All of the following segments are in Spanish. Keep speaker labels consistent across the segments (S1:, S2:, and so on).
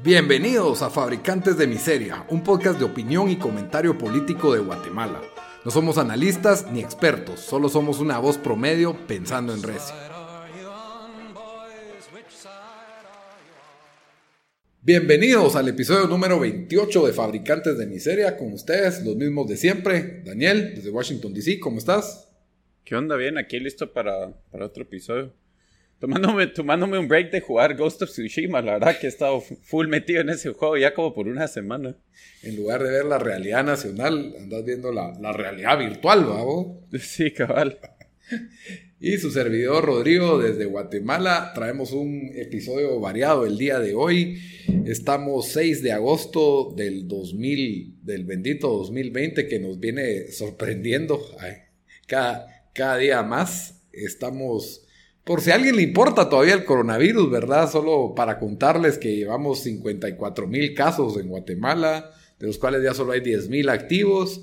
S1: Bienvenidos a Fabricantes de Miseria, un podcast de opinión y comentario político de Guatemala. No somos analistas ni expertos, solo somos una voz promedio pensando en recio. Bienvenidos al episodio número 28 de Fabricantes de Miseria, con ustedes, los mismos de siempre. Daniel, desde Washington, D.C., ¿cómo estás?
S2: ¿Qué onda? Bien, aquí listo para, para otro episodio. Tomándome, tomándome un break de jugar Ghost of Tsushima, la verdad que he estado full metido en ese juego ya como por una semana.
S1: En lugar de ver la realidad nacional, andas viendo la, la realidad virtual, ¿no?
S2: Sí, cabal.
S1: Y su servidor Rodrigo desde Guatemala. Traemos un episodio variado el día de hoy. Estamos 6 de agosto del 2000, del bendito 2020 que nos viene sorprendiendo cada, cada día más. Estamos por si a alguien le importa todavía el coronavirus, ¿verdad? Solo para contarles que llevamos 54 mil casos en Guatemala, de los cuales ya solo hay 10 mil activos.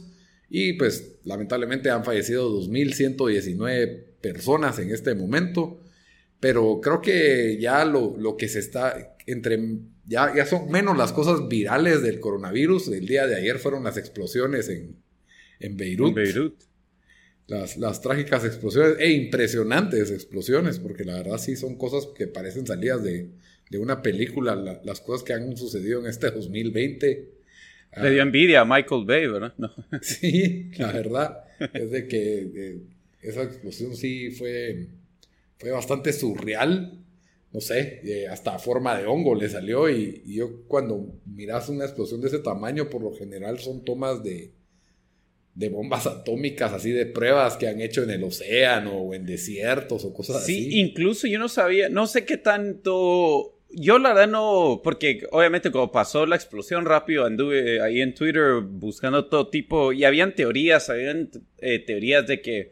S1: Y pues lamentablemente han fallecido 2.119 personas en este momento. Pero creo que ya lo, lo que se está entre... Ya, ya, son menos las cosas virales del coronavirus. El día de ayer fueron las explosiones en, en Beirut. En Beirut las, trágicas explosiones e impresionantes explosiones, porque la verdad sí son cosas que parecen salidas de, una película, las cosas que han sucedido en este 2020.
S2: Le dio envidia a Michael Bay, ¿verdad?
S1: Sí, la verdad es de que esa explosión sí fue, fue bastante surreal. No sé, eh, hasta forma de hongo le salió y, y yo cuando miras una explosión de ese tamaño, por lo general son tomas de, de bombas atómicas, así de pruebas que han hecho en el océano o en desiertos o cosas así.
S2: Sí, incluso yo no sabía, no sé qué tanto. Yo la verdad no, porque obviamente cuando pasó la explosión rápido anduve ahí en Twitter buscando todo tipo y habían teorías, habían eh, teorías de que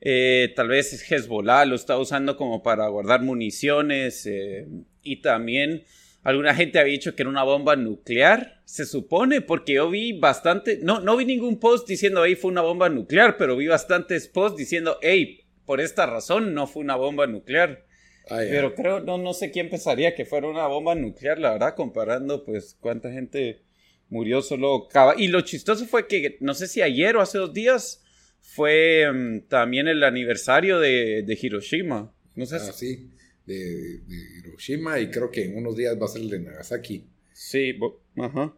S2: eh, tal vez Hezbollah lo está usando como para guardar municiones eh, y también alguna gente había dicho que era una bomba nuclear, se supone, porque yo vi bastante, no, no vi ningún post diciendo, ahí fue una bomba nuclear, pero vi bastantes posts diciendo, hey, por esta razón no fue una bomba nuclear. Ah, pero creo, no, no sé quién pensaría que fuera una bomba nuclear, la verdad, comparando pues cuánta gente murió solo... Y lo chistoso fue que, no sé si ayer o hace dos días, fue mm, también el aniversario de, de Hiroshima. No sé
S1: ah, sí de, Hiroshima y creo que en unos días va a ser el de Nagasaki.
S2: Sí, ajá.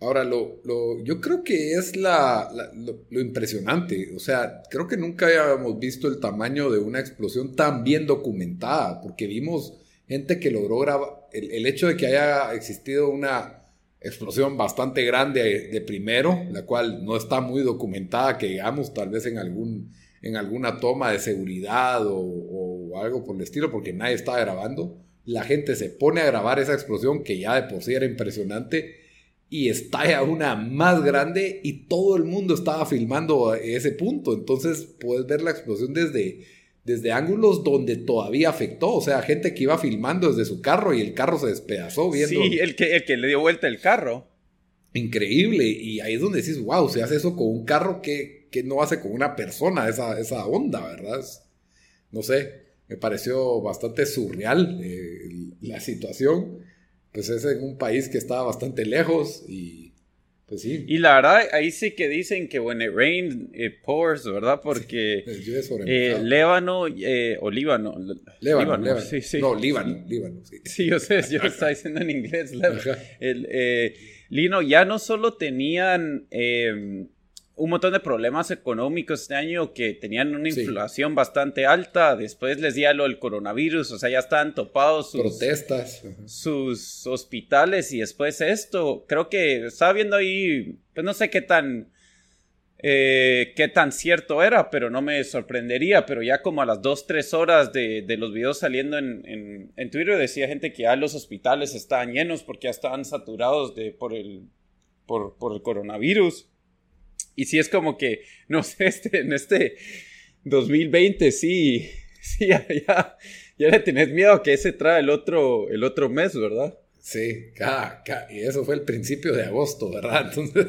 S1: Ahora, lo, lo, yo creo que es la, lo, impresionante. O sea, creo que nunca habíamos visto el tamaño de una explosión tan bien documentada, porque vimos gente que logró grabar. El, el hecho de que haya existido una explosión bastante grande de primero, la cual no está muy documentada, que digamos, tal vez en algún en alguna toma de seguridad o, algo por el estilo, porque nadie estaba grabando. La gente se pone a grabar esa explosión que ya de por sí era impresionante y estalla una más grande y todo el mundo estaba filmando ese punto. Entonces puedes ver la explosión desde, desde ángulos donde todavía afectó. O sea, gente que iba filmando desde su carro y el carro se despedazó viendo.
S2: Sí, el que, el que le dio vuelta el carro.
S1: Increíble. Y ahí es donde decís, wow, se hace eso con un carro que que no hace con una persona esa, esa onda, ¿verdad? no sé, me pareció bastante surreal eh, la situación. Pues es en un país que está bastante lejos y pues sí.
S2: Y la verdad, ahí sí que dicen que when it rains, it pours, ¿verdad? Porque eh, Lébano eh, o Líbano.
S1: Líbano, Sí, sí. No, Líbano, Líbano, sí.
S2: Sí, yo sé, yo lo estaba diciendo en inglés. El, eh, Lino, ya no solo tenían eh, un montón de problemas económicos este año que tenían una inflación bastante alta. Después les di lo del coronavirus, o sea, ya estaban topados
S1: sus protestas,
S2: sus hospitales y después esto. Creo que estaba viendo ahí, pues no sé qué tan eh, qué tan cierto era, pero no me sorprendería. Pero ya como a las 2, 3 horas de, los videos saliendo en, en, Twitter decía gente que ya los hospitales estaban llenos porque ya estaban saturados de, por, el, por, por el coronavirus. Y sí es como que, no sé, este, en este 2020 sí, sí, ya, ya, le tenés miedo a que ese trae el otro, el otro mes, ¿verdad?
S1: Sí, y eso fue el principio de agosto, ¿verdad? Entonces,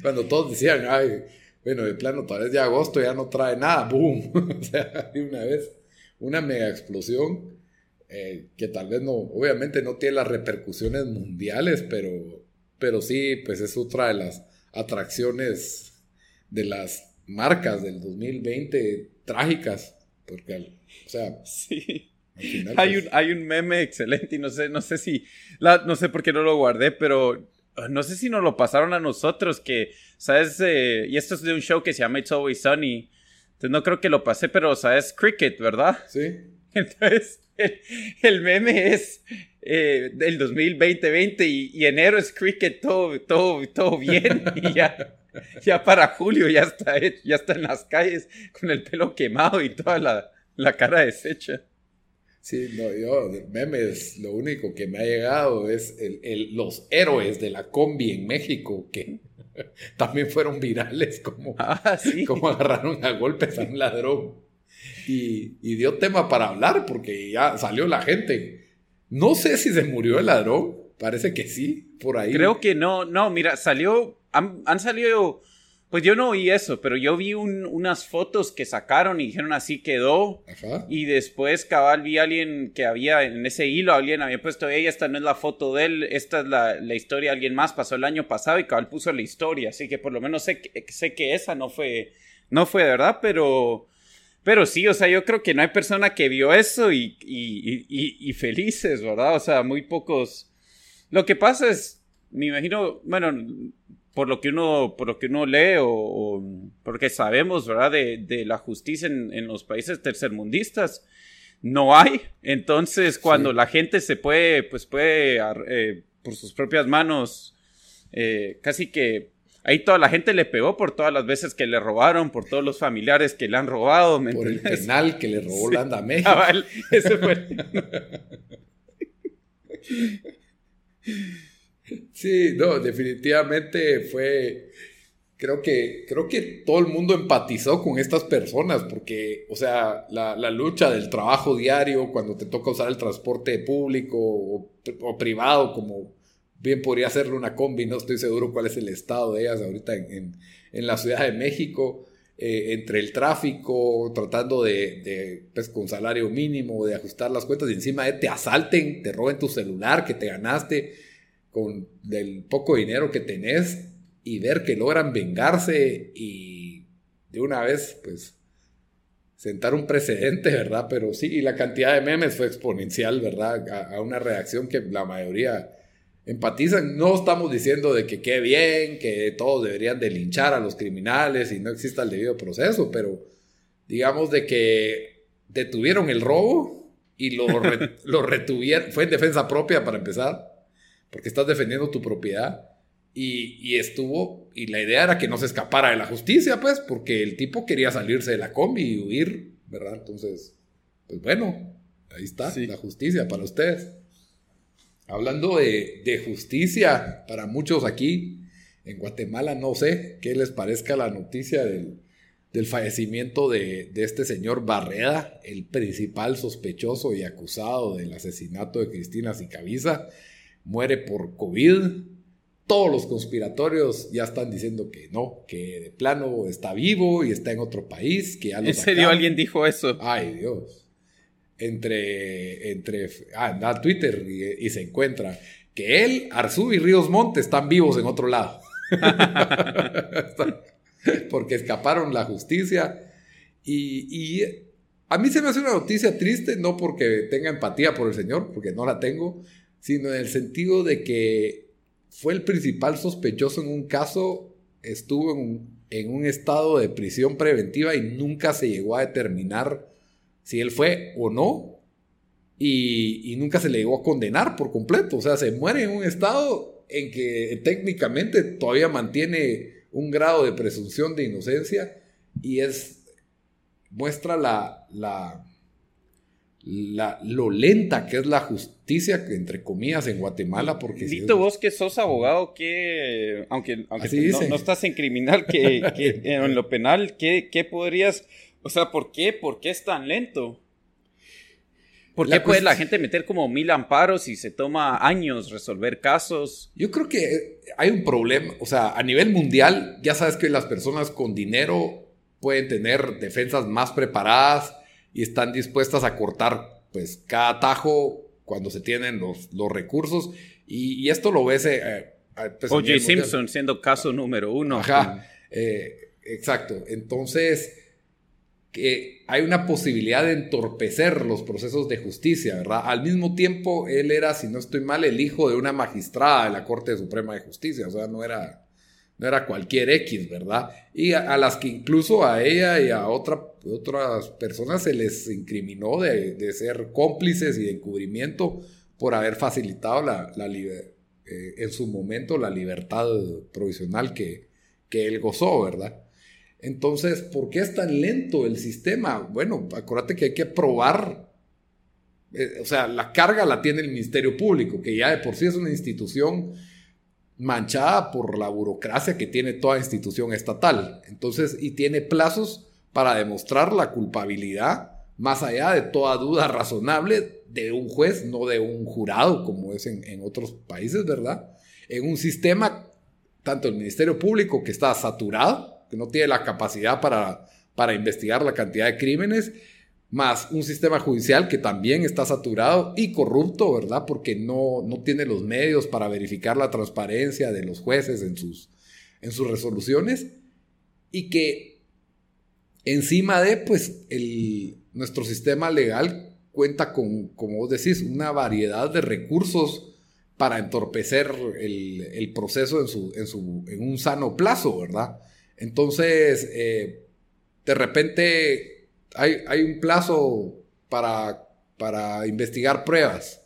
S1: cuando todos decían, ay, bueno, de plano, tal vez ya agosto ya no trae nada, ¡boom! o sea, una vez, una mega explosión. eh, que tal vez no, obviamente no tiene las repercusiones mundiales, pero, pero sí, pues es otra de las atracciones de las marcas del 2020 trágicas, porque, o sea,
S2: sí. hay, pues un, hay un meme excelente y no sé, no sé si, la, no sé por qué no lo guardé, pero no sé si nos lo pasaron a nosotros, que, ¿sabes? Eh, y esto es de un show que se llama It's Always Sunny. Entonces no creo que lo pasé, pero, ¿sabes? Cricket, ¿verdad?
S1: Sí.
S2: Entonces, el, meme es eh, del 2020 y, y, enero es cricket, todo, todo, todo bien. Y ya, ya para julio ya está, ya está en las calles con el pelo quemado y toda la, la cara deshecha.
S1: Sí, no, yo, memes, lo único que me ha llegado es el, los héroes de la combi en México, que también fueron virales, como, ah, como agarraron a golpes a un ladrón. Y, y, dio tema para hablar, porque ya salió la gente. No sé si se murió el ladrón, parece que sí, por ahí.
S2: Creo que no, no, mira, salió, han, han salido pues yo no oí eso, pero yo vi unas fotos que sacaron y dijeron así quedó. Y después cabal vi a alguien que había en ese hilo, alguien había puesto, ella esta no es la foto de él, esta es la, historia de alguien más, pasó el año pasado y cabal puso la historia. Así que por lo menos sé, sé que esa no fue, no fue verdad, pero... Pero sí, o sea, yo creo que no hay persona que vio eso y, y felices, ¿verdad? O sea, muy pocos... Lo que pasa es, me imagino, bueno, por lo que uno, por lo que uno lee o, porque sabemos, ¿verdad? De, la justicia en, los países tercermundistas, no hay. Entonces, cuando la gente se puede, pues puede, eh, por sus propias manos, eh, casi que ahí toda la gente le pegó por todas las veces que le robaron, por todos los familiares que le han robado.
S1: por el penal que le robó Landa México. ese fue. Sí, no, definitivamente fue. Creo que, creo que todo el mundo empatizó con estas personas, porque, o sea, la, lucha del trabajo diario, cuando te toca usar el transporte público o, privado, como bien podría hacerlo una combi, no estoy seguro cuál es el estado de ellas ahorita en, la Ciudad de México, eh, entre el tráfico, tratando de, pues, con salario mínimo, de ajustar las cuentas, y encima de te asalten, te roben tu celular que te ganaste con del poco dinero que tenés y ver que logran vengarse y de una vez, pues, sentar un precedente, ¿verdad? Pero sí, y la cantidad de memes fue exponencial, ¿verdad? A, una reacción que la mayoría empatizan. No estamos diciendo de que qué bien, que todos deberían de linchar a los criminales y no exista el debido proceso, pero digamos de que detuvieron el robo y lo, lo retuvieron, fue en defensa propia para empezar porque estás defendiendo tu propiedad. Y, estuvo, y la idea era que no se escapara de la justicia, pues, porque el tipo quería salirse de la combi y huir, ¿verdad? Entonces, pues bueno, ahí está la justicia para ustedes. Hablando de, justicia, para muchos aquí en Guatemala, no sé qué les parezca la noticia del, fallecimiento de, de, este señor Barreda, el principal sospechoso y acusado del asesinato de Cristina Sicaviza muere por COVID. Todos los conspiratorios ya están diciendo que no, que de plano está vivo y está en otro país, que ya
S2: ¿En serio alguien dijo eso?
S1: Ay, Dios. Entre, entre, ah, anda Twitter y, se encuentra que él, Arzú y Ríos Monte están vivos en otro lado. Porque escaparon la justicia. Y, y, a mí se me hace una noticia triste, no porque tenga empatía por el Señor, porque no la tengo, sino en el sentido de que fue el principal sospechoso en un caso, estuvo en, un estado de prisión preventiva y nunca se llegó a determinar si él fue o no, y, y, nunca se le llegó a condenar por completo. O sea, se muere en un estado en que técnicamente todavía mantiene un grado de presunción de inocencia y es muestra la, la la, lo lenta que es la justicia, entre comillas, en Guatemala. Porque
S2: Dito, vos que sos abogado, que aunque, aunque no, estás en criminal, que, en lo penal, ¿qué, ¿qué, podrías, o sea, ¿por qué? ¿Por qué es tan lento? ¿Por qué puede la gente meter como mil amparos y se toma años resolver casos?
S1: Yo creo que hay un problema, o sea, a nivel mundial, ya sabes que las personas con dinero pueden tener defensas más preparadas y están dispuestas a cortar pues cada atajo cuando se tienen los, los recursos y, esto lo ves... Eh,
S2: pues, O.J. Simpson siendo caso número uno.
S1: Ajá, eh, exacto. Entonces, que hay una posibilidad de entorpecer los procesos de justicia, ¿verdad? Al mismo tiempo, él era, si no estoy mal, el hijo de una magistrada de la Corte Suprema de Justicia, o sea, no era, no era cualquier X, ¿verdad? Y a, las que incluso a ella y a otra, otras personas se les incriminó de, de ser cómplices y de encubrimiento por haber facilitado la, la eh, en su momento la libertad provisional que, que él gozó, ¿verdad? Entonces, ¿por qué es tan lento el sistema? Bueno, acuérdate que hay que probar, eh, o sea, la carga la tiene el Ministerio Público, que ya de por sí es una institución manchada por la burocracia que tiene toda institución estatal. Entonces, y tiene plazos para demostrar la culpabilidad más allá de toda duda razonable de un juez, no de un jurado, como es en, en otros países, ¿verdad? En un sistema, tanto el Ministerio Público, que está saturado, que no tiene la capacidad para, para investigar la cantidad de crímenes, más un sistema judicial que también está saturado y corrupto, ¿verdad? Porque no, no tiene los medios para verificar la transparencia de los jueces en sus, en sus resoluciones y que encima de, pues, el, nuestro sistema legal cuenta con, como vos decís, una variedad de recursos para entorpecer el, proceso en, su, en, su, en un sano plazo, ¿verdad? Entonces, eh, de repente hay, hay un plazo para, para, investigar pruebas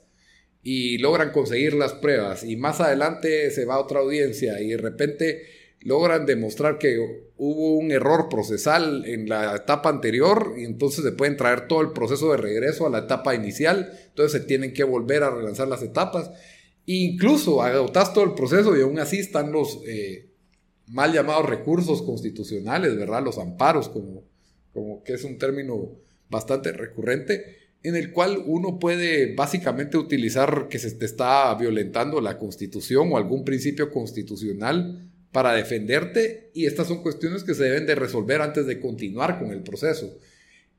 S1: y logran conseguir las pruebas y más adelante se va a otra audiencia y de repente logran demostrar que hubo un error procesal en la etapa anterior y entonces se pueden traer todo el proceso de regreso a la etapa inicial, entonces se tienen que volver a relanzar las etapas. incluso agotas todo el proceso y aún así están los, eh, mal llamados recursos constitucionales, ¿verdad? Los amparos, como, como que es un término bastante recurrente, en el cual uno puede básicamente utilizar que se te está violentando la constitución o algún principio constitucional para defenderte y estas son cuestiones que se deben de resolver antes de continuar con el proceso.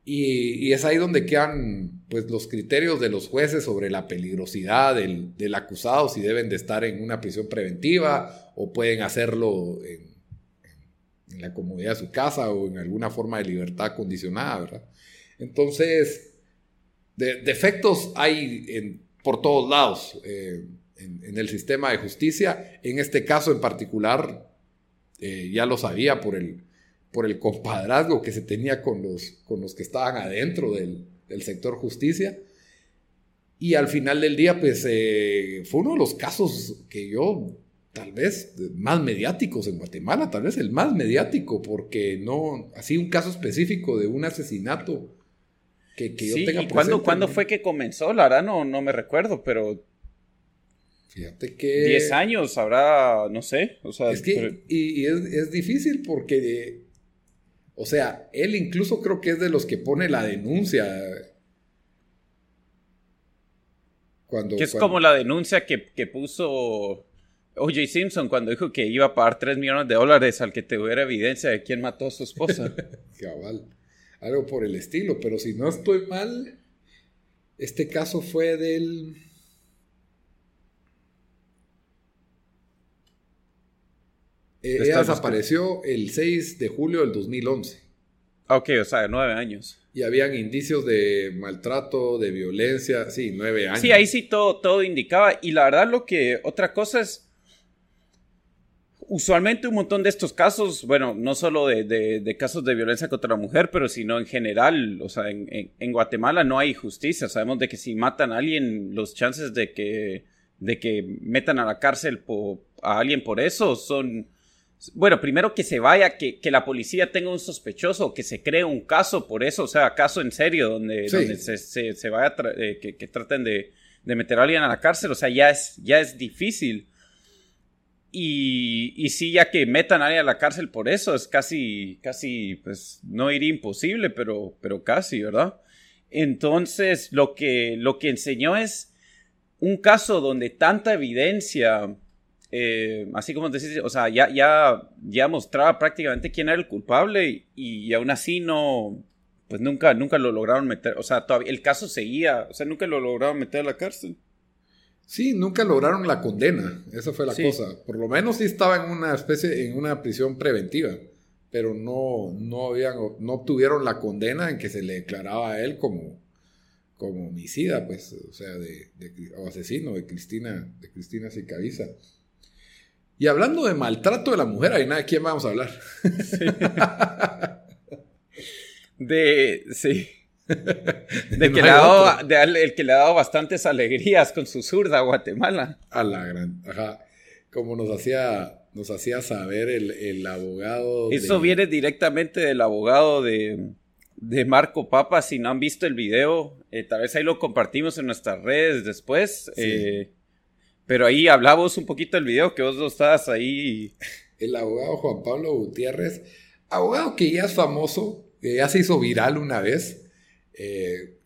S1: Y, es ahí donde quedan pues, los criterios de los jueces sobre la peligrosidad del, del, acusado, si deben de estar en una prisión preventiva o pueden hacerlo en, la comodidad de su casa o en alguna forma de libertad condicionada, ¿verdad? Entonces, defectos hay en, por todos lados eh, en, en, el sistema de justicia. En este caso en particular, eh, ya lo sabía por el por el compadrazgo que se tenía con los, con los que estaban adentro del, sector justicia. Y al final del día, pues eh, fue uno de los casos que yo, tal vez, más mediáticos en Guatemala, tal vez el más mediático, porque no, así un caso específico de un asesinato que, que yo tenga
S2: presente. ¿cuándo, fue que comenzó? La verdad no, no me recuerdo, pero
S1: Fíjate que.
S2: 10 años habrá, no sé. O sea,
S1: es que, y, es, es, difícil porque o sea, él incluso creo que es de los que pone la denuncia.
S2: Cuando, que es como la denuncia que, puso O.J. Simpson cuando dijo que iba a pagar 3 millones de dólares al que tuviera evidencia de quién mató a su esposa.
S1: Cabal. Algo por el estilo, pero si no estoy mal, este caso fue del Eh, ella desapareció el 6 de julio del 2011.
S2: Ok, o sea, nueve años.
S1: Y habían indicios de maltrato, de violencia, sí, nueve años.
S2: Sí, ahí sí todo, todo indicaba. Y la verdad lo que, otra cosa es, usualmente un montón de estos casos, bueno, no solo de, casos de violencia contra la mujer, pero sino en general, o sea, en, Guatemala no hay justicia. Sabemos de que si matan a alguien, los chances de que, de que metan a la cárcel a alguien por eso son bueno, primero que se vaya, que, la policía tenga un sospechoso, que se cree un caso por eso, o sea, caso en serio, donde, se, vaya, eh, que, traten de, meter a alguien a la cárcel, o sea, ya es, ya es difícil. Y, y sí, ya que metan a alguien a la cárcel por eso, es casi, casi, pues, no iría imposible, pero, pero casi, ¿verdad? Entonces, lo que, lo que enseñó es un caso donde tanta evidencia eh, así como decís, o sea, ya, ya, ya mostraba prácticamente quién era el culpable y, aún así no, pues nunca, nunca lo lograron meter, o sea, todavía el caso seguía, o sea, nunca lo lograron meter a la cárcel.
S1: Sí, nunca lograron la condena, esa fue la cosa. Por lo menos sí estaba en una especie, en una prisión preventiva, pero no, no habían, no obtuvieron la condena en que se le declaraba a él como, como homicida, pues, o sea, de, o asesino de Cristina, de Cristina Sicaviza. Y hablando de maltrato de la mujer, ahí nada, ¿de quién vamos a hablar?
S2: De, sí. De que le ha dado, de, el que le ha dado bastantes alegrías con su zurda a Guatemala.
S1: A la gran, ajá. Como nos hacía, nos hacía saber el, abogado.
S2: Eso viene directamente del abogado de, de, Marco Papa. Si no han visto el video, eh, tal vez ahí lo compartimos en nuestras redes después. Eh, pero ahí hablamos un poquito del video que vos no estabas ahí.
S1: El abogado Juan Pablo Gutiérrez, abogado que ya es famoso ya se hizo viral una vez, eh,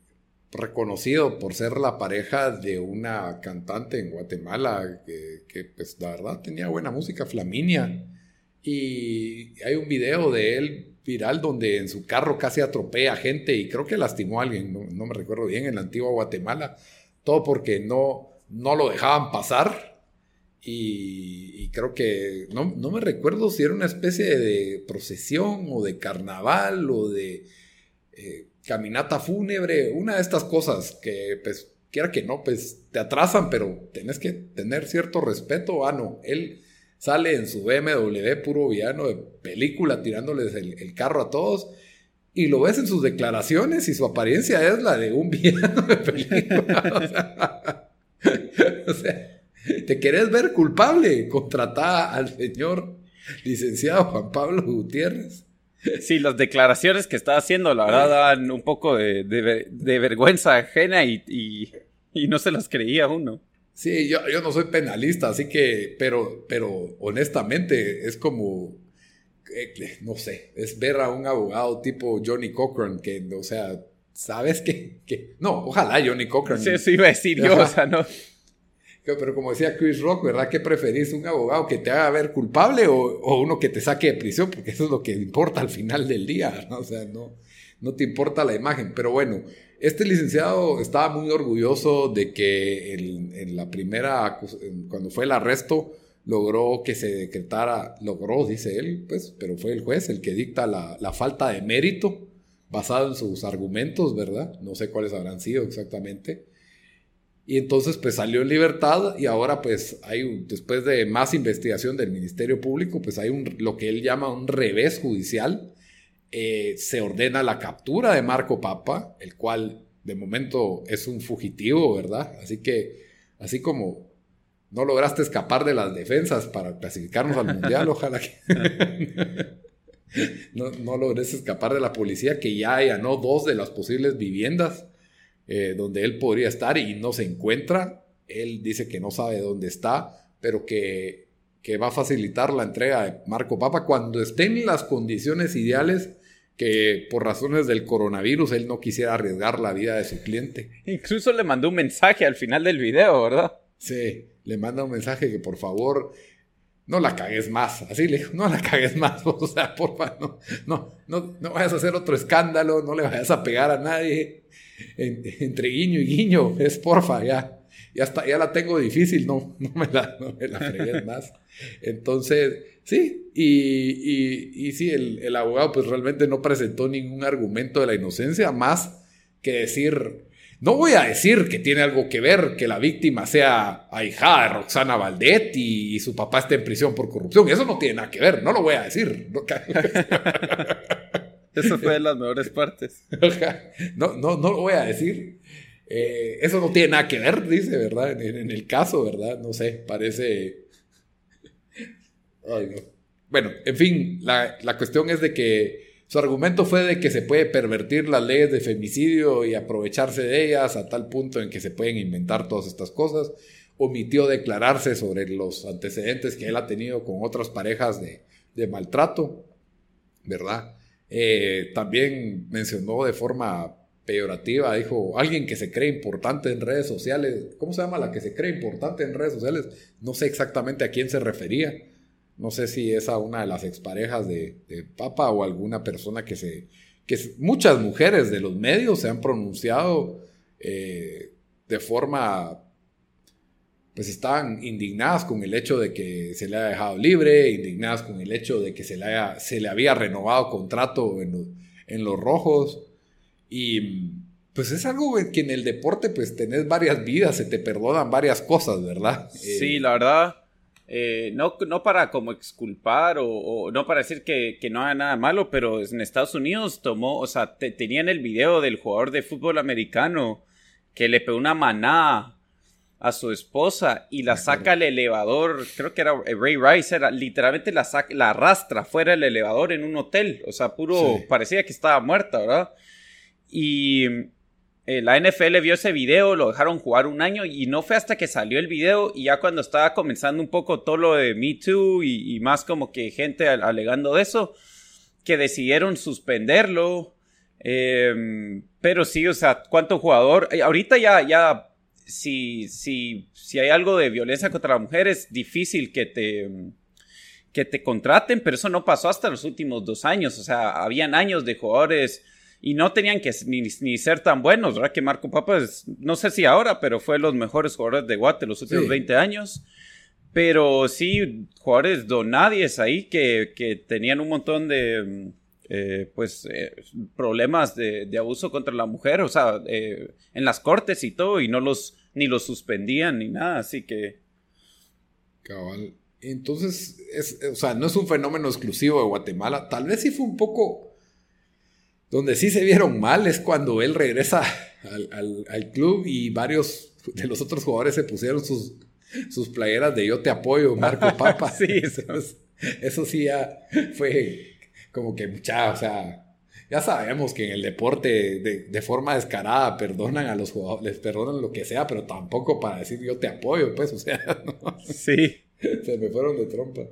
S1: reconocido por ser la pareja de una cantante en Guatemala que, pues la verdad tenía buena música, Flaminia. Y hay un video de él viral donde en su carro casi atropella gente y creo que lastimó a alguien, no, me recuerdo bien, en la antigua Guatemala. Todo porque no, no lo dejaban pasar y, creo que, no, no, me recuerdo si era una especie de procesión o de carnaval o de eh, caminata fúnebre, una de estas cosas que, pues, quiera que no, pues te atrasan, pero tenés que tener cierto respeto. Ah, no, él sale en su BMW puro villano de película tirándoles el, carro a todos. Y lo ves en sus declaraciones y su apariencia es la de un villano de película. o sea ¿Te querés ver culpable? Contratá al señor licenciado Juan Pablo Gutiérrez.
S2: Sí, las declaraciones que está haciendo, la verdad, dan un poco de, vergüenza ajena y, no se las creía uno.
S1: Sí, yo, yo no soy penalista, así que, pero, pero honestamente es como, eh, no sé, es ver a un abogado tipo Johnny Cochran, que, o sea, ¿sabes qué? Que, no, ojalá Johnny Cochran.
S2: Sí, sí, iba a decir yo, o sea, no.
S1: Pero como decía Chris Rock, ¿verdad? ¿Qué preferís? ¿Un abogado que te haga ver culpable o, uno que te saque de prisión? Porque eso es lo que importa al final del día, ¿no? O sea, no, no te importa la imagen. Pero bueno, este licenciado estaba muy orgulloso de que en la primera, cuando fue el arresto, logró que se decretara, logró, dice él, pues, pero fue el juez el que dicta la, la falta de mérito basado en sus argumentos, ¿verdad? No sé cuáles habrán sido exactamente y entonces pues salió en libertad y ahora pues hay, después de más investigación del Ministerio Público, pues hay un, lo que él llama un revés judicial. Eh, se ordena la captura de Marco Papa, el cual de momento es un fugitivo, ¿verdad? Así que, así como no lograste escapar de las defensas para clasificarnos al Mundial, ojalá que... no, no logres escapar de la policía que ya allanó dos de las posibles viviendas eh, donde él podría estar y no se encuentra. Él dice que no sabe dónde está, pero que, que va a facilitar la entrega de Marco Papa cuando estén las condiciones ideales que por razones del coronavirus él no quisiera arriesgar la vida de su cliente.
S2: Incluso le mandó un mensaje al final del video, ¿verdad?
S1: Sí, le manda un mensaje que por favor no la cagues más. Así le dijo, no la cagues más. O sea, porfa, no, no, no, no vayas a hacer otro escándalo, no le vayas a pegar a nadie entre guiño y guiño, es porfa, ya, ya, ya la tengo difícil, no, no me la, no fregues más. Entonces, sí, y, y, sí, el, el, abogado pues realmente no presentó ningún argumento de la inocencia más que decir, no voy a decir que tiene algo que ver que la víctima sea ahijada de Roxana Valdetti y su papá esté en prisión por corrupción, eso no tiene nada que ver, no lo voy a decir.
S2: Eso fue de las mejores partes.
S1: no, no, no lo voy a decir. Eh, eso no tiene nada que ver, dice, ¿verdad? En, el caso, ¿verdad? No sé, parece... Ay, no. Bueno, en fin, la, la, cuestión es de que su argumento fue de que se puede pervertir las leyes de femicidio y aprovecharse de ellas a tal punto en que se pueden inventar todas estas cosas. Omitió declararse sobre los antecedentes que él ha tenido con otras parejas de, maltrato, ¿verdad? Eh, también mencionó de forma peyorativa, dijo, alguien que se cree importante en redes sociales, ¿cómo se llama la que se cree importante en redes sociales? No sé exactamente a quién se refería, no sé si es a una de las exparejas de, de Papa o alguna persona que se, que muchas mujeres de los medios se han pronunciado eh, de forma, pues estaban indignadas con el hecho de que se le haya dejado libre, indignadas con el hecho de que se le, haya, se le había renovado contrato en, en los rojos. Y pues es algo que en el deporte pues tenés varias vidas, se te perdonan varias cosas, ¿verdad?
S2: Sí, la verdad. Eh, no, no para como exculpar o, no para decir que, no haga nada malo, pero en Estados Unidos tomó, o sea, tenían el video del jugador de fútbol americano que le pegó una manada a su esposa y la saca al elevador, creo que era Ray Rice, era literalmente la, la arrastra fuera del elevador en un hotel, o sea, puro, parecía que estaba muerta, ¿verdad? Y eh, la NFL vio ese video, lo dejaron jugar un año y no fue hasta que salió el video y ya cuando estaba comenzando un poco todo lo de Me Too y, más como que gente alegando de eso, que decidieron suspenderlo. Em, pero sí, o sea, ¿cuánto jugador? Eh, ahorita ya, ya, si, si, si hay algo de violencia contra la mujer, es difícil que te, que te contraten, pero eso no pasó hasta los últimos dos años. O sea, habían años de jugadores y no tenían que ni, ser tan buenos, ¿verdad? Que Marco Papas, no sé si ahora, pero fue los mejores jugadores de Guate los últimos 20 años. Pero sí, jugadores donadies ahí que, que tenían un montón de eh, pues eh, problemas de, abuso contra la mujer, o sea, eh, en las cortes y todo, y no los ni los suspendían ni nada, así que.
S1: Cabal. Entonces, es, o sea, no es un fenómeno exclusivo de Guatemala. Tal vez sí fue un poco donde sí se vieron mal es cuando él regresa al, club y varios de los otros jugadores se pusieron sus, sus playeras de yo te apoyo, Marco Papa. sí, eso, sí ya fue como que mucha, o sea, ya sabemos que en el deporte de, forma descarada perdonan a los jugadores, les perdonan lo que sea, pero tampoco para decir yo te apoyo, pues, o sea,
S2: sí.
S1: Se me fueron de trompa.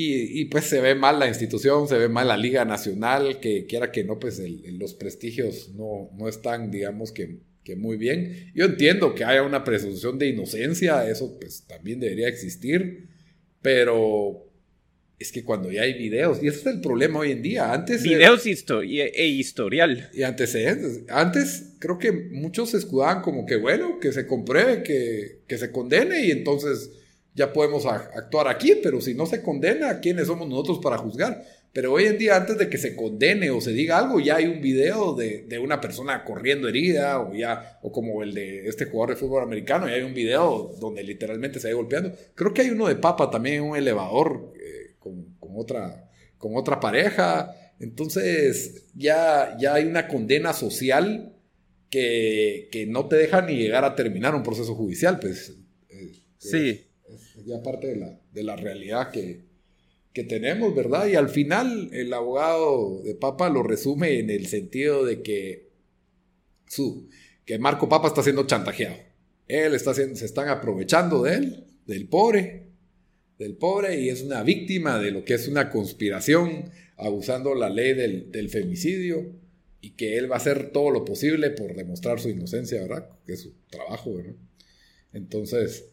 S1: Y, pues se ve mal la institución, se ve mal la Liga Nacional, que quiera que no, pues los prestigios no, no están, digamos que, que, muy bien. Yo entiendo que haya una presunción de inocencia, eso pues también debería existir, pero es que cuando ya hay videos, y ese es el problema hoy en día, antes...
S2: Videos e historial.
S1: Y antecedentes. Antes creo que muchos se escudaban como que bueno, que se compruebe, que, que se condene y entonces ya podemos actuar aquí, pero si no se condena, ¿quiénes somos nosotros para juzgar? Pero hoy en día, antes de que se condene o se diga algo, ya hay un video de, una persona corriendo herida, o ya, o como el de este jugador de fútbol americano, ya hay un video donde literalmente se ve golpeando. Creo que hay uno de Papa también en un elevador eh, con, otra, con otra pareja. Entonces, ya, ya hay una condena social que, no te deja ni llegar a terminar un proceso judicial, pues.
S2: Eh, sí
S1: ya parte de la, de la realidad que, que tenemos, ¿verdad? Y al final el abogado de Papa lo resume en el sentido de que, su, que Marco Papa está siendo chantajeado. Él está haciendo, se están aprovechando de él, del pobre, del pobre, y es una víctima de lo que es una conspiración, abusando la ley del, del femicidio, y que él va a hacer todo lo posible por demostrar su inocencia, ¿verdad? Que es su trabajo, ¿verdad? Entonces,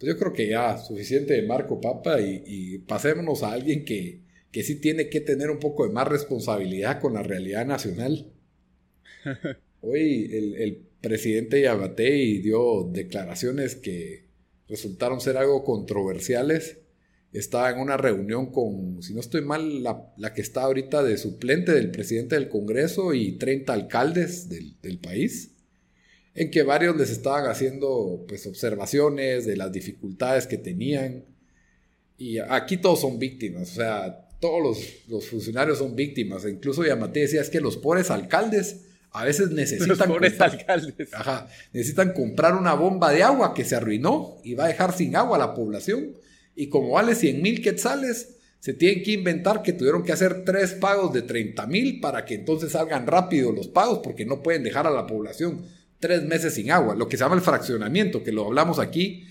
S1: pues yo creo que ya suficiente de Marco Papa y, pasémonos a alguien que, que, sí tiene que tener un poco de más responsabilidad con la realidad nacional. Hoy el, el presidente Yabatei dio declaraciones que resultaron ser algo controversiales. Estaba en una reunión con, si no estoy mal, la, la que está ahorita de suplente del presidente del Congreso y 30 alcaldes del, del país en que varios les estaban haciendo pues observaciones de las dificultades que tenían. Y aquí todos son víctimas, o sea, todos los, funcionarios son víctimas. E incluso Yamate decía, es que los pobres alcaldes a veces necesitan...
S2: comprar, alcaldes.
S1: necesitan comprar una bomba de agua que se arruinó y va a dejar sin agua a la población. Y como vale 100 mil quetzales, se tienen que inventar que tuvieron que hacer tres pagos de 30 mil para que entonces salgan rápido los pagos porque no pueden dejar a la población tres meses sin agua, lo que se llama el fraccionamiento, que lo hablamos aquí.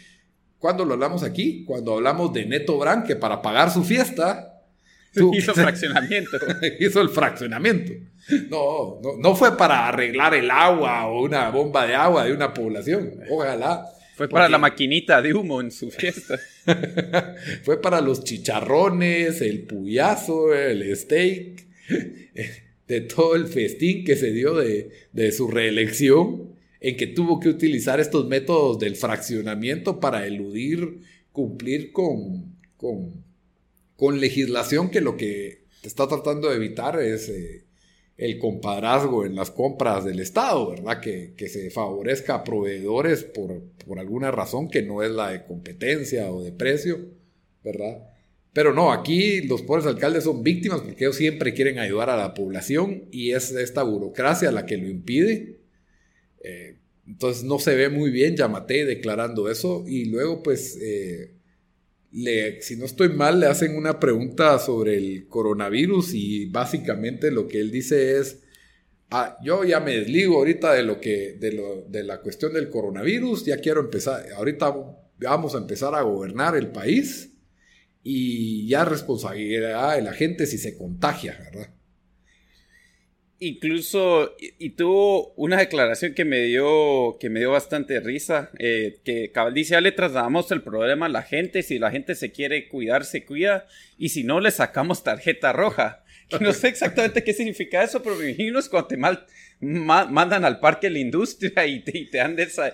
S1: ¿Cuándo lo hablamos aquí? Cuando hablamos de Neto Brand, que para pagar su fiesta...
S2: hizo fraccionamiento.
S1: hizo el fraccionamiento. No, no, no fue para arreglar el agua o una bomba de agua de una población. Ojalá.
S2: Fue para la maquinita de humo en su fiesta.
S1: fue para los chicharrones, el puyazo, el steak. de todo el festín que se dio de, de su reelección, en que tuvo que utilizar estos métodos del fraccionamiento para eludir cumplir con, con, con legislación que lo que está tratando de evitar es eh, el compadrazgo en las compras del Estado, ¿verdad? Que, que se favorezca a proveedores por, por, alguna razón que no es la de competencia o de precio, ¿verdad? Pero no, aquí los pobres alcaldes son víctimas porque ellos siempre quieren ayudar a la población y es esta burocracia la que lo impide. Eh, entonces no se ve muy bien Yamate declarando eso y luego pues, eh, si no estoy mal, le hacen una pregunta sobre el coronavirus y básicamente lo que él dice es, ah, yo ya me desligo ahorita de lo que, de, lo, de la cuestión del coronavirus, ya quiero empezar, ahorita vamos a empezar a gobernar el país y ya responsabilidad de la gente si se contagia, ¿verdad?
S2: Incluso, y, tuvo una declaración que me dio, que me dio bastante risa, eh, que cabal dice, ya le trasladamos el problema a la gente, si la gente se quiere cuidar, se cuida, y si no, le sacamos tarjeta roja. No sé exactamente qué significa eso, pero me imagino es cuando te mandan al parque la industria y te, dan, esa,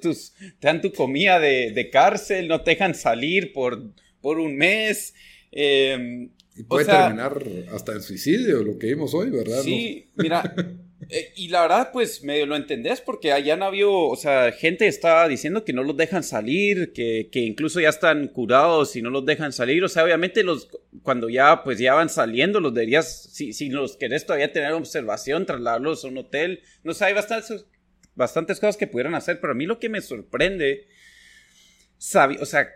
S2: tus, te dan tu comida de, de, cárcel, no te dejan salir por, por un mes. Eh,
S1: y puede terminar hasta el suicidio, lo que vimos hoy, ¿verdad?
S2: Sí, mira, eh, y la verdad, pues medio lo entendés porque allá no había, o sea, gente está diciendo que no los dejan salir, que, que, incluso ya están curados y no los dejan salir. O sea, obviamente los, cuando ya, pues ya van saliendo, los deberías, si, si los querés todavía tener observación, trasladarlos a un hotel. No sé, hay bastantes, bastantes cosas que pudieran hacer, pero a mí lo que me sorprende, sabe, o sea,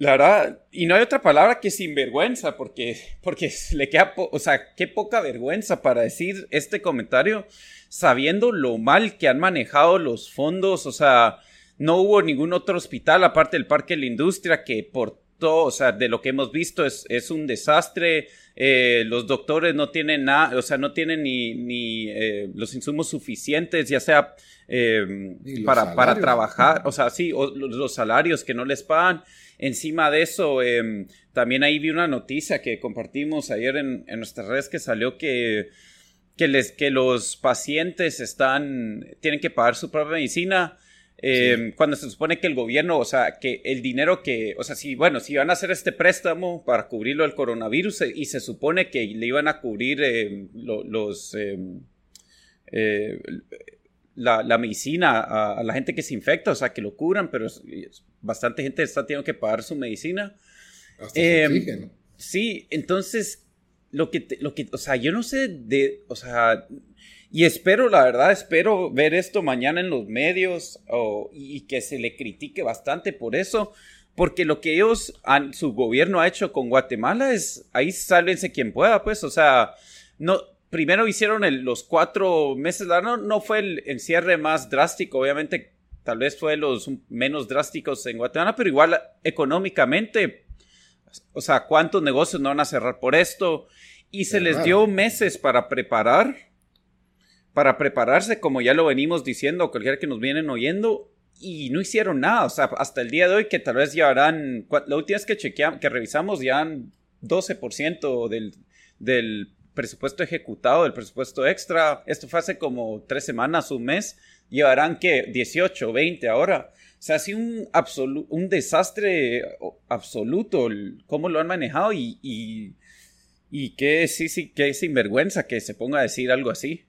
S2: la verdad, y no hay otra palabra que sinvergüenza, porque, porque le queda, o sea, qué poca vergüenza para decir este comentario, sabiendo lo mal que han manejado los fondos, o sea, no hubo ningún otro hospital aparte del Parque de la Industria que por o sea, de lo que hemos visto es, es un desastre, eh, los doctores no tienen nada, o sea, no tienen ni, ni eh, los insumos suficientes, ya sea eh, para, para, trabajar, o sea, sí, o los salarios que no les pagan. Encima de eso, em, también ahí vi una noticia que compartimos ayer en, nuestras redes que salió que, que, les, que los pacientes están, tienen que pagar su propia medicina. Em, cuando se supone que el gobierno, o sea, que el dinero que, o sea, si, bueno, si van a hacer este préstamo para cubrirlo del coronavirus y se supone que le iban a cubrir em, los, eh, la, medicina a, la gente que se infecta, o sea, que lo curan, pero bastante gente está teniendo que pagar su medicina. Em, sí, entonces, lo que, lo que, o sea, yo no sé de, o sea, y espero, la verdad, espero ver esto mañana en los medios y que se le critique bastante por eso, porque lo que ellos, han, su gobierno ha hecho con Guatemala es, ahí sálvense quien pueda, pues, o sea, no, primero hicieron los cuatro meses, no, no fue el encierre más drástico, obviamente tal vez fue los menos drásticos en Guatemala, pero igual económicamente, o sea, ¿cuántos negocios no van a cerrar por esto? Y se les dio meses para preparar, para prepararse, como ya lo venimos diciendo, cualquiera que nos vienen oyendo, y no hicieron nada, o sea, hasta el día de hoy que tal vez llevarán, la última vez que chequeamos, que revisamos, ya 12% del, del presupuesto ejecutado, el presupuesto extra, esto fue hace como tres semanas, un mes, llevarán que 18, 20 ahora. O sea, ha sido un, un desastre absoluto cómo lo han manejado y, y, y que sí, sí, que sinvergüenza que se ponga a decir algo así.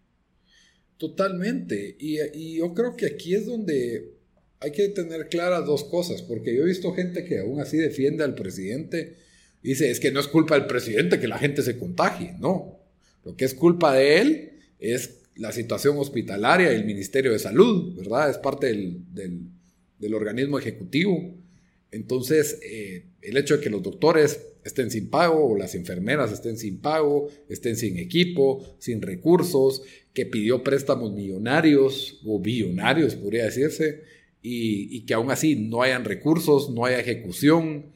S1: Totalmente. Y, y, yo creo que aquí es donde hay que tener claras dos cosas, porque yo he visto gente que aún así defiende al presidente Dice, es que no es culpa del presidente que la gente se contagie, no. Lo que es culpa de él es la situación hospitalaria y el Ministerio de Salud, ¿verdad? Es parte del, del, organismo ejecutivo. Entonces, eh, el hecho de que los doctores estén sin pago o las enfermeras estén sin pago, estén sin equipo, sin recursos, que pidió préstamos millonarios o billonarios, podría decirse, y, que aún así no hayan recursos, no haya ejecución,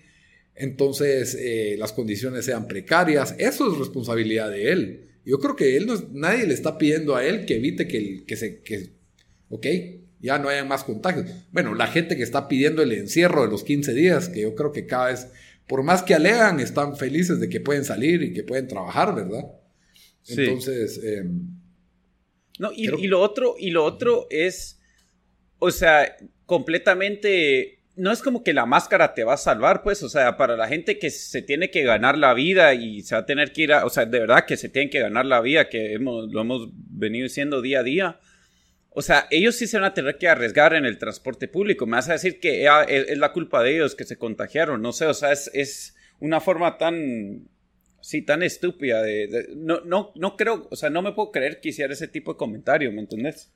S1: entonces eh, las condiciones sean precarias. Eso es responsabilidad de él. Yo creo que él no, nadie le está pidiendo a él que evite que, que se, que, ok, ya no haya más contagios. Bueno, la gente que está pidiendo el encierro de los 15 días, que yo creo que cada vez, por más que alegan, están felices de que pueden salir y que pueden trabajar, ¿verdad? Entonces... Em,
S2: no, y, y, lo otro, y lo otro es, o sea, completamente no es como que la máscara te va a salvar, pues, o sea, para la gente que se tiene que ganar la vida y se va a tener que ir a, o sea, de verdad que se tienen que ganar la vida, que hemos, lo hemos venido diciendo día a día. O sea, ellos sí se van a tener que arriesgar en el transporte público. Me vas a decir que es, la culpa de ellos que se contagiaron. No sé, o sea, es, es una forma tan, sí, tan estúpida de, no, no, no creo, o sea, no me puedo creer que hiciera ese tipo de comentario, ¿me entendés?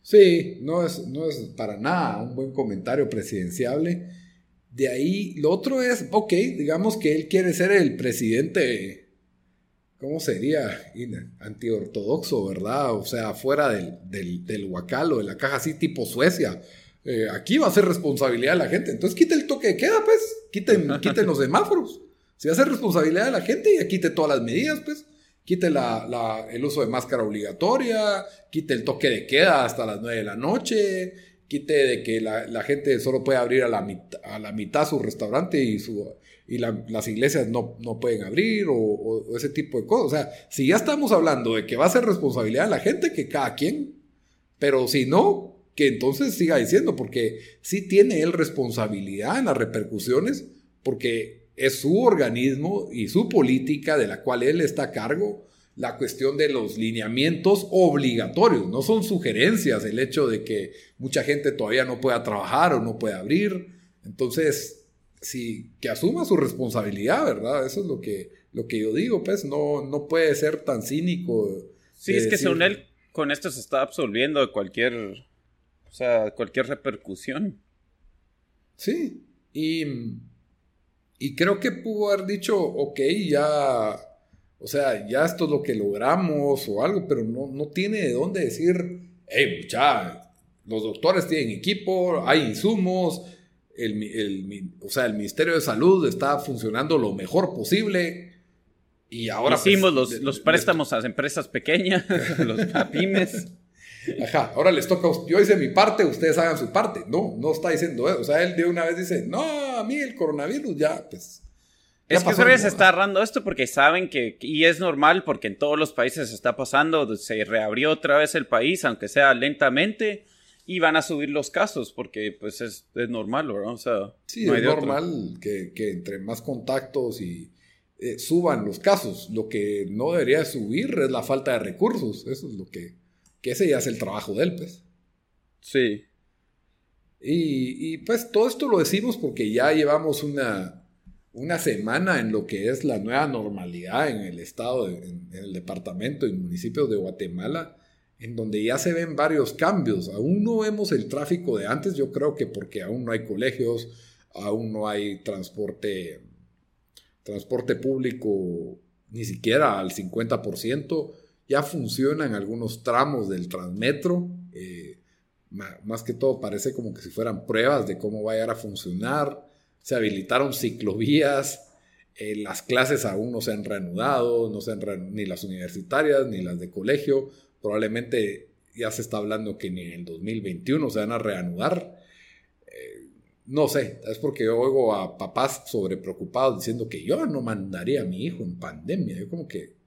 S1: Sí, no es, no es para nada un buen comentario presidenciable. De ahí, lo otro es, ok, digamos que él quiere ser el presidente, ¿cómo sería? Antiortodoxo, ¿verdad? O sea, fuera del, del, del huacal o de la caja así tipo Suecia. Eh, aquí va a ser responsabilidad de la gente. Entonces quite el toque de queda, pues. Quiten, quiten los semáforos. Si va a ser responsabilidad de la gente, ya quite todas las medidas, pues quite la, el uso de máscara obligatoria, quite el toque de queda hasta las 9 de la noche, quite de que la, gente solo puede abrir a la, a la mitad su restaurante y, su, y las iglesias no, no pueden abrir o, ese tipo de cosas. O sea, si ya estamos hablando de que va a ser responsabilidad de la gente, que cada quien, pero si no, que entonces siga diciendo, porque sí tiene él responsabilidad en las repercusiones, porque es su organismo y su política de la cual él está a cargo la cuestión de los lineamientos obligatorios, no son sugerencias el hecho de que mucha gente todavía no pueda trabajar o no pueda abrir. Entonces, sí, que asuma su responsabilidad, ¿verdad? Eso es lo que, lo que yo digo, pues no, no puede ser tan cínico.
S2: Sí, es que según él, con esto se está absolviendo de cualquier, o sea, cualquier repercusión.
S1: Sí, y y creo que pudo haber dicho, ok, ya, o sea, ya esto es lo que logramos o algo, pero no, no tiene de dónde decir, hey, ya, los doctores tienen equipo, hay insumos, el, el, o sea, el Ministerio de Salud está funcionando lo mejor posible. Y ahora...
S2: Pues, Hicimos los, los préstamos a las empresas pequeñas, los pymes.
S1: Ajá, ahora les toca, yo hice mi parte, ustedes hagan su parte. No, no está diciendo eso. O sea, él de una vez dice, no, a mí el coronavirus ya, pues...
S2: es que se está agarrando esto porque saben que, y es normal porque en todos los países está pasando, se reabrió otra vez el país, aunque sea lentamente, y van a subir los casos porque pues es, normal, ¿verdad? O sea,
S1: sí, es normal que, entre más contactos y eh, suban los casos. Lo que no debería subir es la falta de recursos, eso es lo que que ese ya es el trabajo de él, pues.
S2: Sí.
S1: Y, pues todo esto lo decimos porque ya llevamos una, una semana en lo que es la nueva normalidad en el estado, en, el departamento y municipios de Guatemala, en donde ya se ven varios cambios. Aún no vemos el tráfico de antes, yo creo que porque aún no hay colegios, aún no hay transporte, transporte público ni siquiera al 50%. Ya funcionan algunos tramos del Transmetro. Eh, más que todo parece como que si fueran pruebas de cómo va a, ir a funcionar. Se habilitaron ciclovías. Eh, las clases aún no se han reanudado, no se han ni las universitarias ni las de colegio. Probablemente ya se está hablando que ni en el 2021 se van a reanudar. Eh, no sé, es porque yo oigo a papás sobrepreocupados diciendo que yo no mandaría a mi hijo en pandemia. Yo como que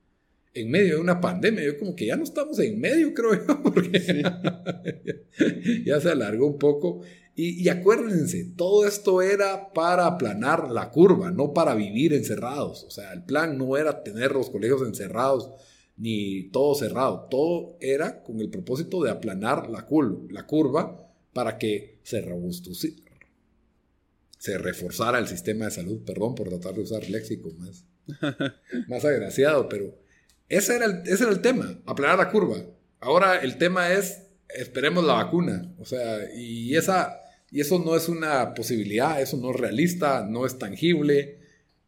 S1: en medio de una pandemia. Yo como que ya no estamos en medio, creo yo, porque ya, se alargó un poco. Y, acuérdense, todo esto era para aplanar la curva, no para vivir encerrados. O sea, el plan no era tener los colegios encerrados ni todo cerrado. Todo era con el propósito de aplanar la, la curva para que se se reforzara el sistema de salud. Perdón por tratar de usar léxico más, más agraciado, pero ese era, el, ese era el tema, aplanar la curva. Ahora el tema es, esperemos la vacuna. O sea, y, esa, y eso no es una posibilidad, eso no es realista, no es tangible,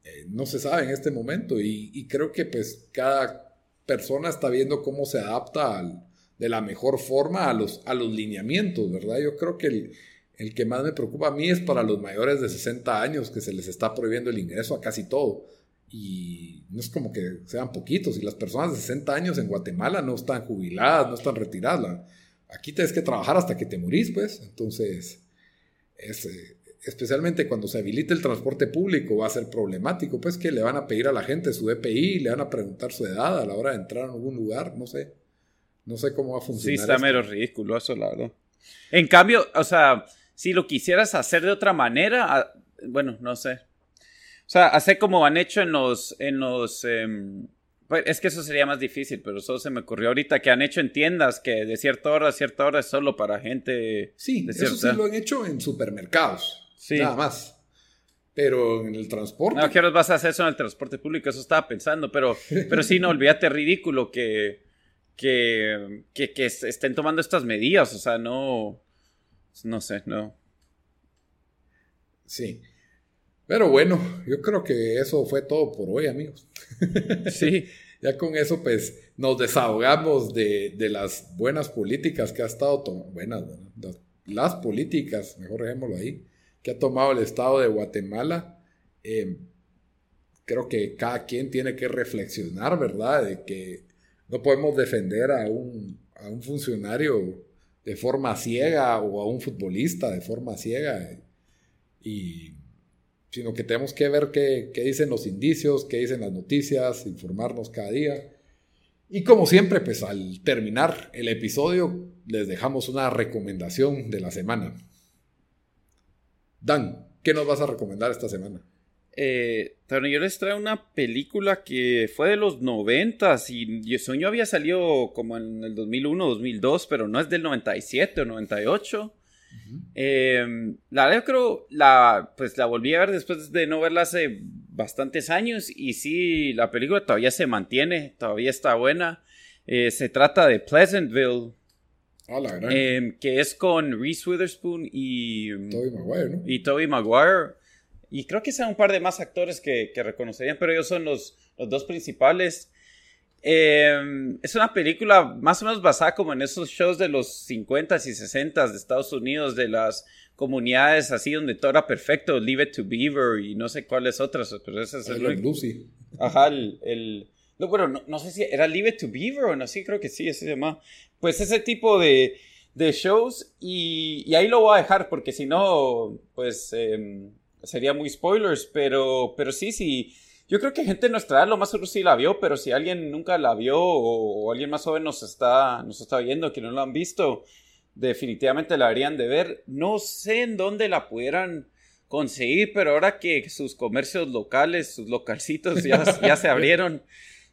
S1: eh, no se sabe en este momento. Y, creo que pues cada persona está viendo cómo se adapta de la mejor forma a los, a los lineamientos, ¿verdad? Yo creo que el, el que más me preocupa a mí es para los mayores de 60 años que se les está prohibiendo el ingreso a casi todo. Y no es como que sean poquitos. Y las personas de 60 años en Guatemala no están jubiladas, no están retiradas. Aquí tienes que trabajar hasta que te morís, pues. Entonces, es, especialmente cuando se habilite el transporte público, va a ser problemático, pues que le van a pedir a la gente su EPI, le van a preguntar su edad a la hora de entrar a algún lugar, no sé. No sé cómo va a funcionar.
S2: Sí, está mero ridículo eso, la verdad. En cambio, o sea, si lo quisieras hacer de otra manera, bueno, no sé. O sea, hacer como han hecho en los, en los, em, pues, es que eso sería más difícil, pero eso se me ocurrió ahorita, que han hecho en tiendas que de cierta hora a cierta hora es solo para gente.
S1: Sí, eso sí lo han hecho en supermercados. Sí. Nada más. Pero en el transporte.
S2: No, ¿qué vas a hacer eso en el transporte público? Eso estaba pensando, pero, pero sí, no, olvídate, ridículo que, que, que, que estén tomando estas medidas. O sea, no. No sé, no.
S1: Sí. Pero bueno, yo creo que eso fue todo por hoy, amigos.
S2: Sí.
S1: ya con eso, pues, nos desahogamos de, las buenas políticas que ha estado tomando. Buenas, las, políticas, mejor dejémoslo ahí, que ha tomado el Estado de Guatemala. Em, creo que cada quien tiene que reflexionar, ¿verdad? De que no podemos defender a un, funcionario de forma ciega o a un futbolista de forma ciega. Y sino que tenemos que ver qué, dicen los indicios, qué dicen las noticias, informarnos cada día. Y como siempre, pues al terminar el episodio, les dejamos una recomendación de la semana. Dan, ¿qué nos vas a recomendar esta semana?
S2: Eh, yo les traigo una película que fue de los 90 y yo sueño había salido como en el 2001, 2002, pero no es del 97 o 98. Em, la verdad, creo, la, pues la volví a ver después de no verla hace bastantes años y sí, la película todavía se mantiene, todavía está buena. Eh, se trata de Pleasantville.
S1: Ah,
S2: em, que es con Reese Witherspoon y
S1: Toby Maguire, ¿no?
S2: Y Toby Maguire. Y creo que sean un par de más actores que, que reconocerían, pero ellos son los, los dos principales. Em, es una película más o menos basada como en esos shows de los 50s y 60s de Estados Unidos, de las comunidades así donde todo era perfecto, Leave It to Beaver y no sé cuáles otras, pero ese es el...
S1: Lucy.
S2: Ajá, el... no, bueno, no, sé si era Leave It to Beaver o no, sí, creo que sí, ese se llama. Pues ese tipo de, de shows y, y, ahí lo voy a dejar porque si no, pues em, sería muy spoilers, pero, pero sí, sí yo creo que gente de nuestra edad lo más seguro sí la vio, pero si alguien nunca la vio o, alguien más joven nos está, nos está viendo que no la han visto, definitivamente la deberían de ver. No sé en dónde la pudieran conseguir, pero ahora que sus comercios locales, sus localcitos ya, ya se abrieron,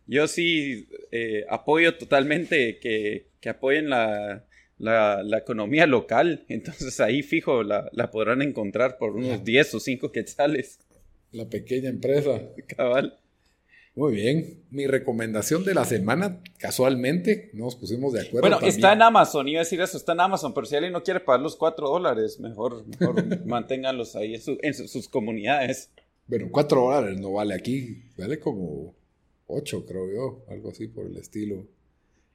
S2: yo sí eh, apoyo totalmente que, que apoyen la, la, la, economía local. Entonces ahí fijo la, la podrán encontrar por unos 10 o 5 quetzales.
S1: La pequeña empresa.
S2: Cabal.
S1: Muy bien. Mi recomendación de la semana, casualmente, nos pusimos de acuerdo.
S2: Bueno, está en Amazon, iba a decir eso, está en Amazon, pero si alguien no quiere pagar los 4 dólares, mejor, mejor manténganlos ahí en, sus comunidades.
S1: Bueno, 4 dólares no vale aquí, vale como 8, creo yo, algo así por el estilo.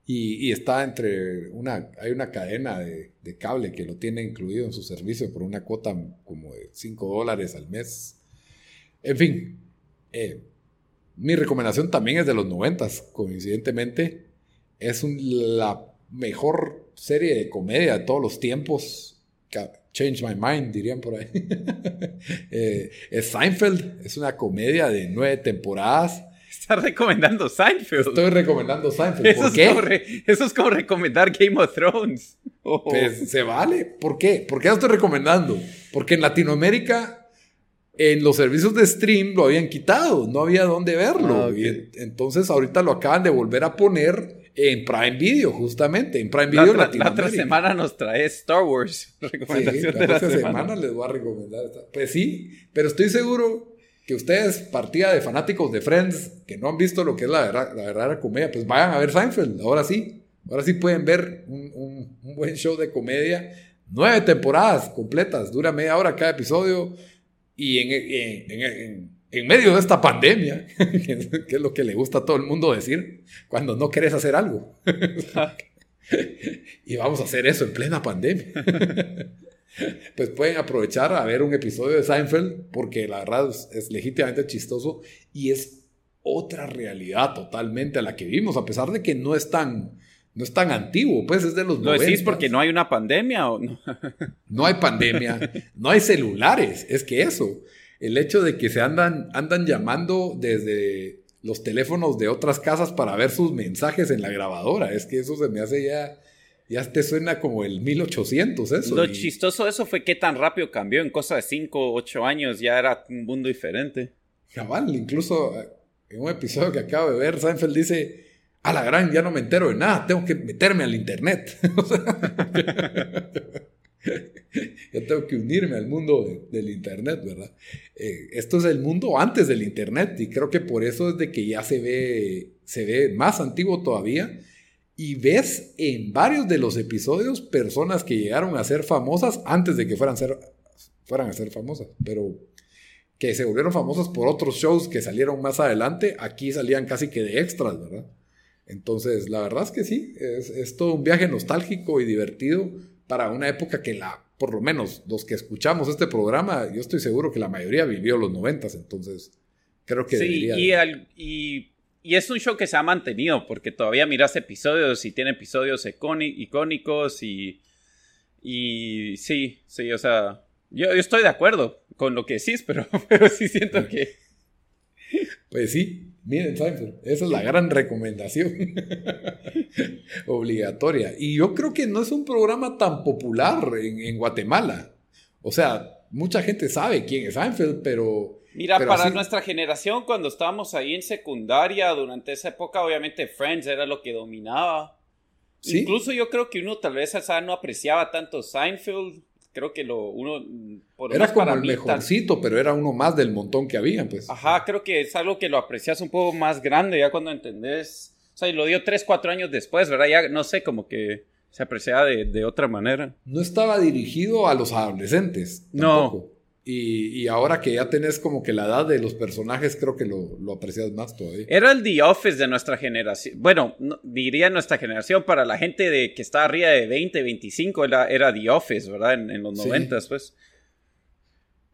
S1: Y, está entre una, hay una cadena de, de, cable que lo tiene incluido en su servicio por una cuota como de 5 dólares al mes. En fin, eh, mi recomendación también es de los noventas, coincidentemente. Es la mejor serie de comedia de todos los tiempos. Change My Mind, dirían por ahí. Eh, es Seinfeld, es una comedia de nueve temporadas.
S2: Estás recomendando Seinfeld.
S1: Estoy recomendando Seinfeld. ¿Por eso, qué?
S2: Es como eso es como recomendar Game of Thrones.
S1: Pues se vale. ¿Por qué? ¿Por qué lo estoy recomendando? Porque en Latinoamérica en los servicios de stream lo habían quitado, no había dónde verlo. Ah, entonces ahorita lo acaban de volver a poner en Prime Video, justamente, en Prime Video
S2: la, la, otra semana nos trae Star Wars. Recomendación
S1: sí, la, semana. les voy a recomendar. Pues sí, pero estoy seguro que ustedes, partida de fanáticos de Friends, que no han visto lo que es la, verdad, la verdadera comedia, pues vayan a ver Seinfeld, ahora sí. Ahora sí pueden ver un, un buen show de comedia. Nueve temporadas completas, dura media hora cada episodio y en, medio de esta pandemia, que es lo que le gusta a todo el mundo decir, cuando no querés hacer algo. y vamos a hacer eso en plena pandemia. pues pueden aprovechar a ver un episodio de Seinfeld, porque la verdad es, legítimamente chistoso y es otra realidad totalmente a la que vivimos, a pesar de que no es tan, no es tan antiguo, pues es de los
S2: ¿Lo decís porque no hay una pandemia o no?
S1: no hay pandemia, no hay celulares, es que eso, el hecho de que se andan, andan llamando desde los teléfonos de otras casas para ver sus mensajes en la grabadora, es que eso se me hace ya, ya te suena como el 1800 eso.
S2: Lo chistoso de eso fue que tan rápido cambió, en cosa de 5 o 8 años ya era un mundo diferente.
S1: Cabal, incluso eh, en un episodio que acabo de ver, Seinfeld dice a la gran, ya no me entero de nada, tengo que meterme al internet. ya tengo que unirme al mundo del internet, ¿verdad? Eh, esto es el mundo antes del internet y creo que por eso es de que ya se ve, se ve más antiguo todavía y ves en varios de los episodios personas que llegaron a ser famosas antes de que fueran, ser, fueran a ser famosas, pero que se volvieron famosas por otros shows que salieron más adelante, aquí salían casi que de extras, ¿verdad? Entonces, la verdad es que sí, es, todo un viaje nostálgico y divertido para una época que la, por lo menos los que escuchamos este programa, yo estoy seguro que la mayoría vivió los noventas, entonces creo que...
S2: Sí, y, y, es un show que se ha mantenido, porque todavía miras episodios y tiene episodios icónicos y, y sí, sí, o sea, yo, estoy de acuerdo con lo que decís, pero, pero sí siento que...
S1: Pues sí, Miren, Seinfeld, esa es la gran recomendación obligatoria. Y yo creo que no es un programa tan popular en, Guatemala. O sea, mucha gente sabe quién es Seinfeld, pero...
S2: Mira, para nuestra generación, cuando estábamos ahí en secundaria, durante esa época, obviamente Friends era lo que dominaba. Incluso yo creo que uno tal vez no apreciaba tanto Seinfeld creo que lo uno
S1: era como el mejorcito, pero era uno más del montón que había, pues.
S2: Ajá, creo que es algo que lo aprecias un poco más grande ya cuando entendés. O sea, y lo dio tres, cuatro años después, ¿verdad? Ya no sé, como que se apreciaba de, de otra manera.
S1: No estaba dirigido a los adolescentes. Tampoco. No. Y, ahora que ya tenés como que la edad de los personajes, creo que lo, lo, aprecias más todavía.
S2: Era el The Office de nuestra generación. Bueno, diría nuestra generación, para la gente de que está arriba de 20, 25, era, era The Office, ¿verdad? En, los 90, pues.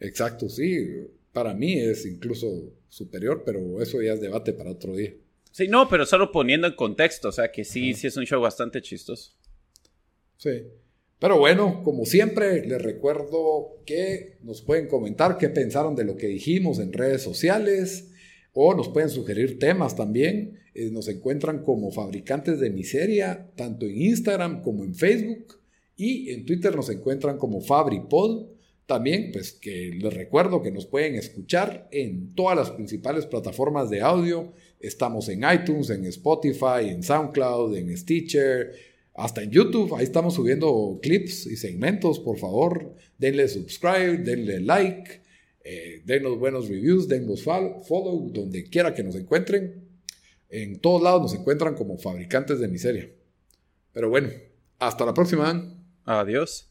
S1: Exacto, sí. Para mí es incluso superior, pero eso ya es debate para otro día.
S2: Sí, no, pero solo poniendo en contexto, o sea que sí, sí es un show bastante chistoso.
S1: Sí. Pero bueno, como siempre, les recuerdo que nos pueden comentar qué pensaron de lo que dijimos en redes sociales o nos pueden sugerir temas también. Eh, nos encuentran como fabricantes de miseria, tanto en Instagram como en Facebook y en Twitter nos encuentran como FabriPod. También, pues que les recuerdo que nos pueden escuchar en todas las principales plataformas de audio. Estamos en iTunes, en Spotify, en SoundCloud, en Stitcher, hasta en YouTube, ahí estamos subiendo clips y segmentos, por favor, denle subscribe, denle like, eh, denos buenos reviews, denos follow, donde quiera que nos encuentren. En todos lados nos encuentran como fabricantes de miseria. Pero bueno, hasta la próxima.
S2: Adiós.